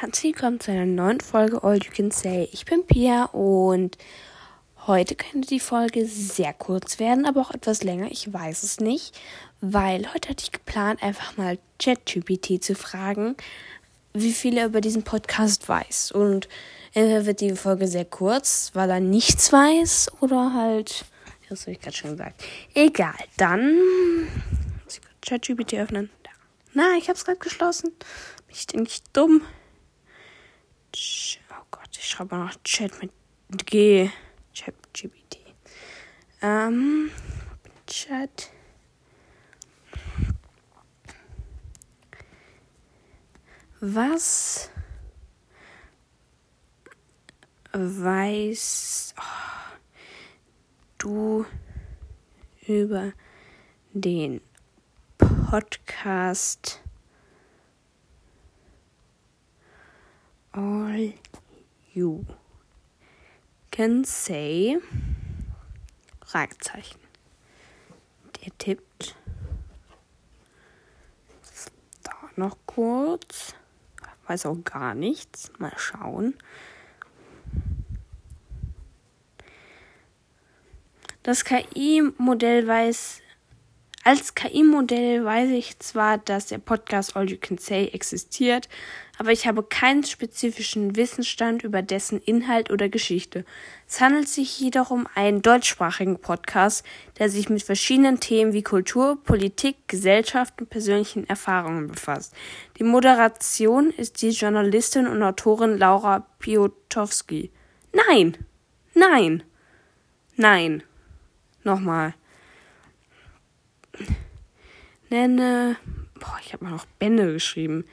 Herzlich willkommen zu einer neuen Folge All You Can Say. Ich bin Pia und heute könnte die Folge sehr kurz werden, aber auch etwas länger. Ich weiß es nicht, weil heute hatte ich geplant, einfach mal ChatGPT zu fragen, wie viel er über diesen Podcast weiß. Und entweder wird die Folge sehr kurz, weil er nichts weiß, oder halt, das habe ich gerade schon gesagt. Egal, dann ChatGPT öffnen. Na, ich habe es gerade geschlossen. Bin ich denn nicht dumm? Schreibe noch Chat mit G. Chat GPT. Ähm, Chat. Was weißt oh, du über den Podcast all you can say Fragezeichen. Der tippt da noch kurz. Weiß auch gar nichts. Mal schauen. Das KI-Modell weiß als KI-Modell weiß ich zwar, dass der Podcast All You Can Say existiert, aber ich habe keinen spezifischen Wissensstand über dessen Inhalt oder Geschichte. Es handelt sich jedoch um einen deutschsprachigen Podcast, der sich mit verschiedenen Themen wie Kultur, Politik, Gesellschaft und persönlichen Erfahrungen befasst. Die Moderation ist die Journalistin und Autorin Laura Piotowski. Nein! Nein! Nein! Nochmal. Nenne. Boah, ich habe mal noch Bände geschrieben.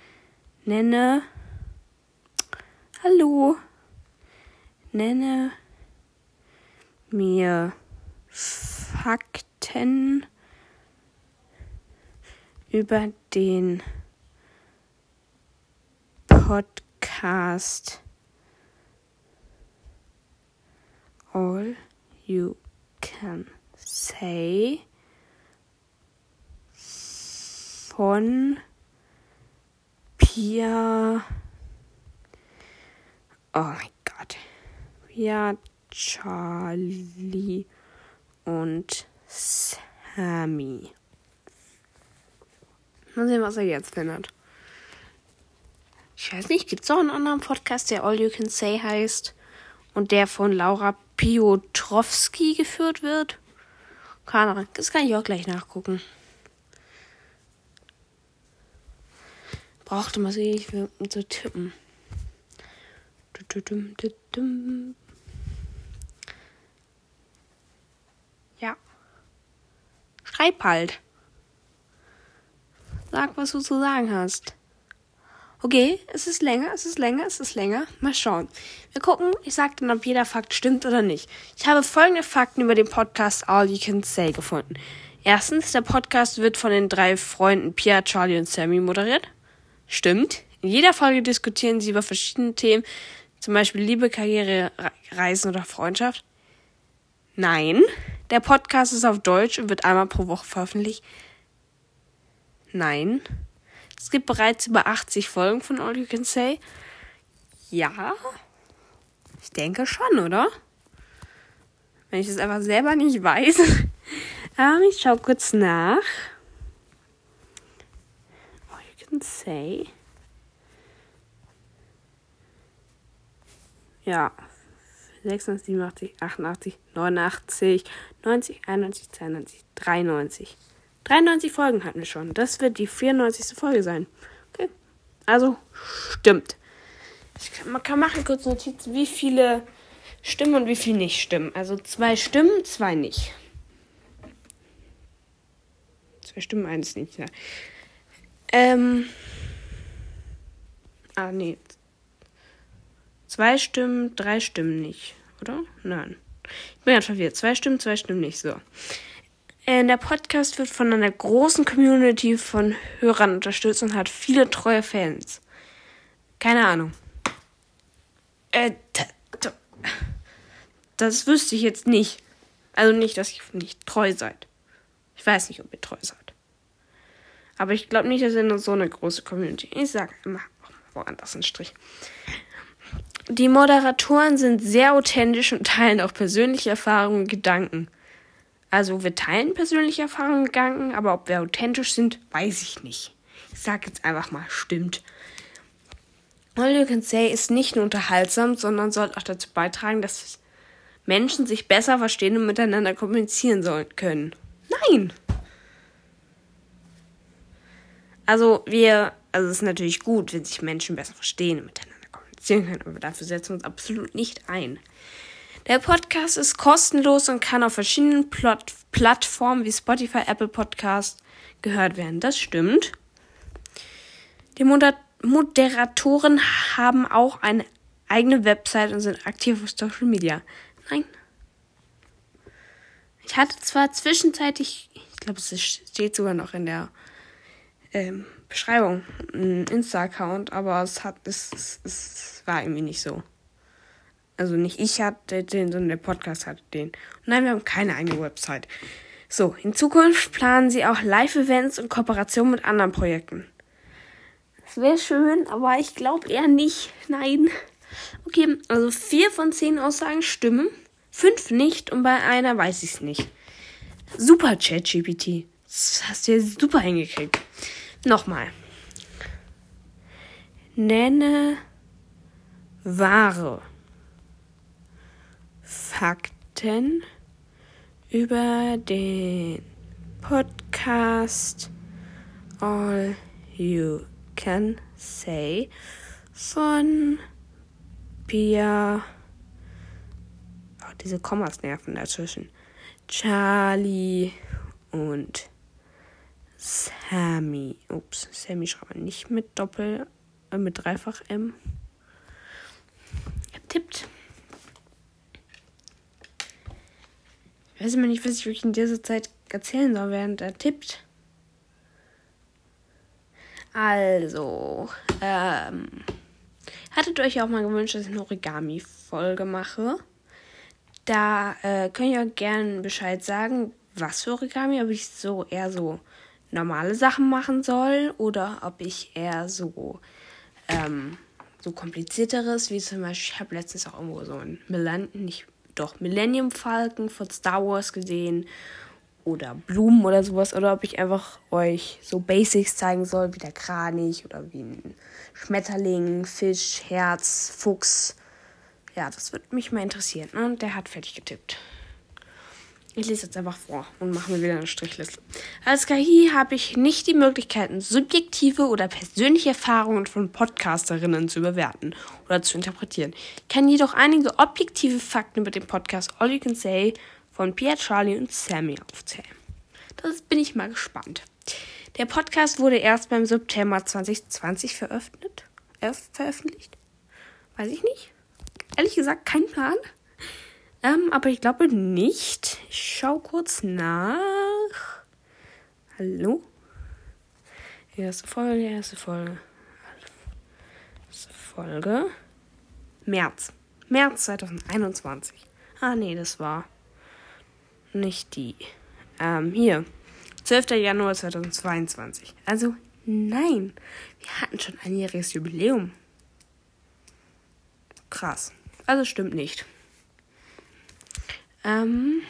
Nenne. Hallo. Nenne mir Fakten über den Podcast All You Can Say von Pia. Oh mein Gott. Pia, Charlie und Sammy. Mal sehen, was er jetzt findet. Ich weiß nicht, gibt es auch einen anderen Podcast, der All You Can Say heißt und der von Laura Piotrowski geführt wird? Keine Ahnung, das kann ich auch gleich nachgucken. Brauchte mal ewig für zu tippen. Ja. Schreib halt. Sag, was du zu sagen hast. Okay, es ist länger, es ist länger, es ist länger. Mal schauen. Wir gucken, ich sag dann, ob jeder Fakt stimmt oder nicht. Ich habe folgende Fakten über den Podcast All You Can Say gefunden. Erstens, der Podcast wird von den drei Freunden Pia, Charlie und Sammy moderiert. Stimmt. In jeder Folge diskutieren sie über verschiedene Themen, zum Beispiel Liebe, Karriere, Reisen oder Freundschaft. Nein. Der Podcast ist auf Deutsch und wird einmal pro Woche veröffentlicht. Nein. Es gibt bereits über 80 Folgen von All You Can Say. Ja. Ich denke schon, oder? Wenn ich es einfach selber nicht weiß. Aber ich schau kurz nach can say. Ja. 86, 87, 88, 89, 90, 91, 92, 93. 93 Folgen hatten wir schon. Das wird die 94. Folge sein. Okay. Also, stimmt. Ich, man kann machen kurz Notizen, wie viele stimmen und wie viele nicht stimmen. Also zwei stimmen, zwei nicht. Zwei stimmen, eins nicht. Ja. Ähm. Ah, nee. Zwei Stimmen, drei Stimmen nicht, oder? Nein. Ich bin ganz verwirrt. Zwei Stimmen, zwei Stimmen nicht. So. Äh, der Podcast wird von einer großen Community von Hörern unterstützt und hat viele treue Fans. Keine Ahnung. Äh, das wüsste ich jetzt nicht. Also nicht, dass ihr nicht treu seid. Ich weiß nicht, ob ihr treu seid. Aber ich glaube nicht, dass eine so eine große Community. Ich sage immer, woanders ein Strich. Die Moderatoren sind sehr authentisch und teilen auch persönliche Erfahrungen und Gedanken. Also wir teilen persönliche Erfahrungen und Gedanken, aber ob wir authentisch sind, weiß ich nicht. Ich sag jetzt einfach mal, stimmt. All You Can Say ist nicht nur unterhaltsam, sondern soll auch dazu beitragen, dass Menschen sich besser verstehen und miteinander kommunizieren sollen können. Nein! Also wir, also es ist natürlich gut, wenn sich Menschen besser verstehen und miteinander kommunizieren können, aber dafür setzen wir uns absolut nicht ein. Der Podcast ist kostenlos und kann auf verschiedenen Plot Plattformen wie Spotify, Apple Podcast gehört werden. Das stimmt. Die Moder Moderatoren haben auch eine eigene Website und sind aktiv auf Social Media. Nein. Ich hatte zwar zwischenzeitlich, ich glaube, es steht sogar noch in der ähm, Beschreibung, einen Insta-Account, aber es hat, es, es, es war irgendwie nicht so. Also nicht ich hatte den, sondern der Podcast hatte den. Nein, wir haben keine eigene Website. So, in Zukunft planen sie auch Live-Events und Kooperationen mit anderen Projekten. Das wäre schön, aber ich glaube eher nicht. Nein. Okay, also vier von zehn Aussagen stimmen, fünf nicht und bei einer weiß ich es nicht. Super ChatGPT. Das hast du ja super hingekriegt. Nochmal. Nenne wahre Fakten über den Podcast All You Can Say von Pia. Oh, diese Kommas nerven dazwischen. Charlie und Sammy. Ups, Sammy schreibt man nicht mit Doppel, äh, mit Dreifach M. Tippt. Ich weiß immer nicht, was ich euch in dieser Zeit erzählen soll, während er tippt. Also, ähm, hattet euch auch mal gewünscht, dass ich eine Origami-Folge mache? Da äh, könnt ihr auch gerne Bescheid sagen, was für Origami, ob ich so eher so normale Sachen machen soll oder ob ich eher so ähm, so komplizierteres, wie zum Beispiel, ich habe letztens auch irgendwo so ein Millennium, nicht doch Millennium Falcon von Star Wars gesehen oder Blumen oder sowas oder ob ich einfach euch so Basics zeigen soll, wie der Kranich oder wie ein Schmetterling, Fisch, Herz, Fuchs. Ja, das würde mich mal interessieren. Und der hat fertig getippt. Ich lese jetzt einfach vor und mache mir wieder eine Strichliste. Als KI habe ich nicht die Möglichkeiten, subjektive oder persönliche Erfahrungen von Podcasterinnen zu bewerten oder zu interpretieren. Ich kann jedoch einige objektive Fakten über den Podcast All You Can Say von Pierre, Charlie und Sammy aufzählen. Das bin ich mal gespannt. Der Podcast wurde erst beim September 2020 veröffentlicht. Äh, veröffentlicht? Weiß ich nicht. Ehrlich gesagt, kein Plan. Ähm, aber ich glaube nicht. Ich schau kurz nach. Hallo? Erste Folge, erste Folge. Erste Folge. März. März 2021. Ah, nee, das war nicht die. Ähm, hier. 12. Januar 2022. Also, nein. Wir hatten schon ein jähriges Jubiläum. Krass. Also stimmt nicht. Ähm,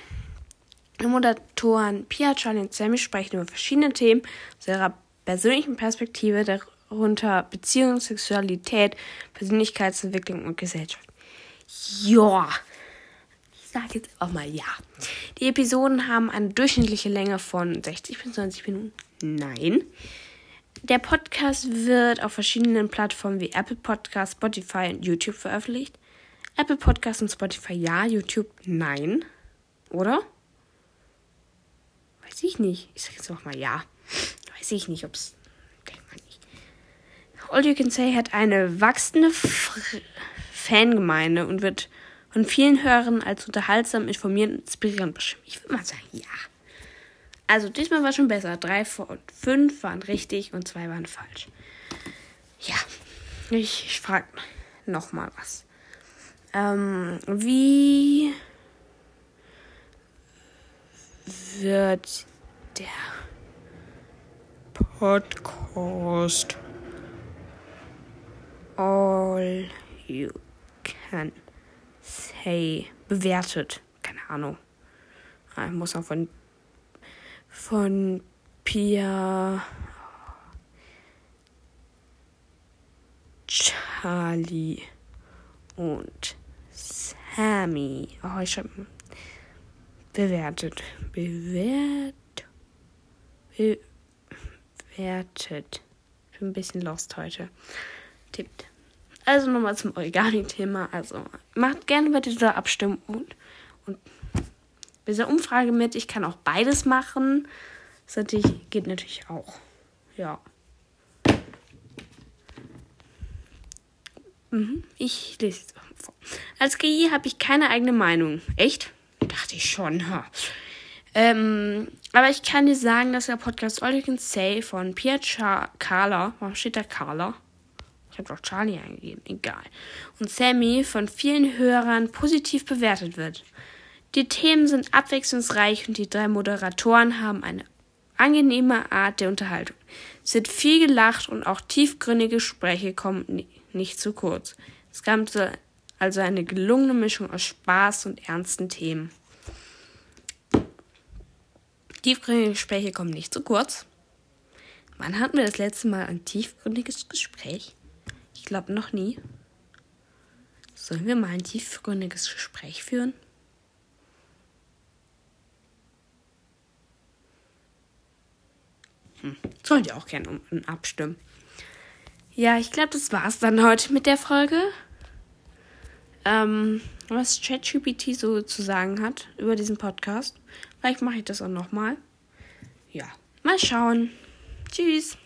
die Moderatoren Pia, Charlie und Sammy sprechen über verschiedene Themen aus ihrer persönlichen Perspektive, darunter Beziehung, Sexualität, Persönlichkeitsentwicklung und Gesellschaft. Ja, ich sage jetzt auch mal ja. Die Episoden haben eine durchschnittliche Länge von 60 bis 90 Minuten. Nein. Der Podcast wird auf verschiedenen Plattformen wie Apple Podcasts, Spotify und YouTube veröffentlicht. Apple Podcasts und Spotify ja, YouTube nein. Oder? Weiß ich nicht. Ich sag jetzt noch mal ja. Weiß ich nicht, ob's. Denkt man nicht. All You Can Say hat eine wachsende F Fangemeinde und wird von vielen Hörern als unterhaltsam, informierend und inspirierend beschrieben. Ich würde mal sagen, ja. Also diesmal war schon besser. Drei von fünf waren richtig und zwei waren falsch. Ja, ich, ich frage noch mal was. Ähm, wie wird der Podcast All You Can Say bewertet. Keine Ahnung. Ah, ich muss auch von, von Pia Charlie und Sammy. Oh, ich habe bewertet. Bewert. Bewertet. Ich bin ein bisschen lost heute. Tippt. Also nochmal zum Origami-Thema. Also macht gerne bei dieser Abstimmung und, und bei dieser Umfrage mit. Ich kann auch beides machen. Das geht natürlich auch. Ja. Ich lese es vor. Als GI habe ich keine eigene Meinung. Echt? Dachte ich schon. Ha. Ähm, aber ich kann dir sagen, dass der Podcast All You Can Say von Pierre Char Carla, warum steht da Carla? Ich habe doch Charlie eingegeben, egal. Und Sammy von vielen Hörern positiv bewertet wird. Die Themen sind abwechslungsreich und die drei Moderatoren haben eine angenehme Art der Unterhaltung. Es wird viel gelacht und auch tiefgründige Gespräche kommen nicht zu kurz. Es gab also eine gelungene Mischung aus Spaß und ernsten Themen. Tiefgründige Gespräche kommen nicht zu kurz. Wann hatten wir das letzte Mal ein tiefgründiges Gespräch? Ich glaube noch nie. Sollen wir mal ein tiefgründiges Gespräch führen? Hm. Sollt ihr auch gerne um, abstimmen. Ja, ich glaube, das war's dann heute mit der Folge. Ähm, was ChatGPT so zu sagen hat über diesen Podcast. Vielleicht mache ich das auch nochmal. Ja, mal schauen. Tschüss.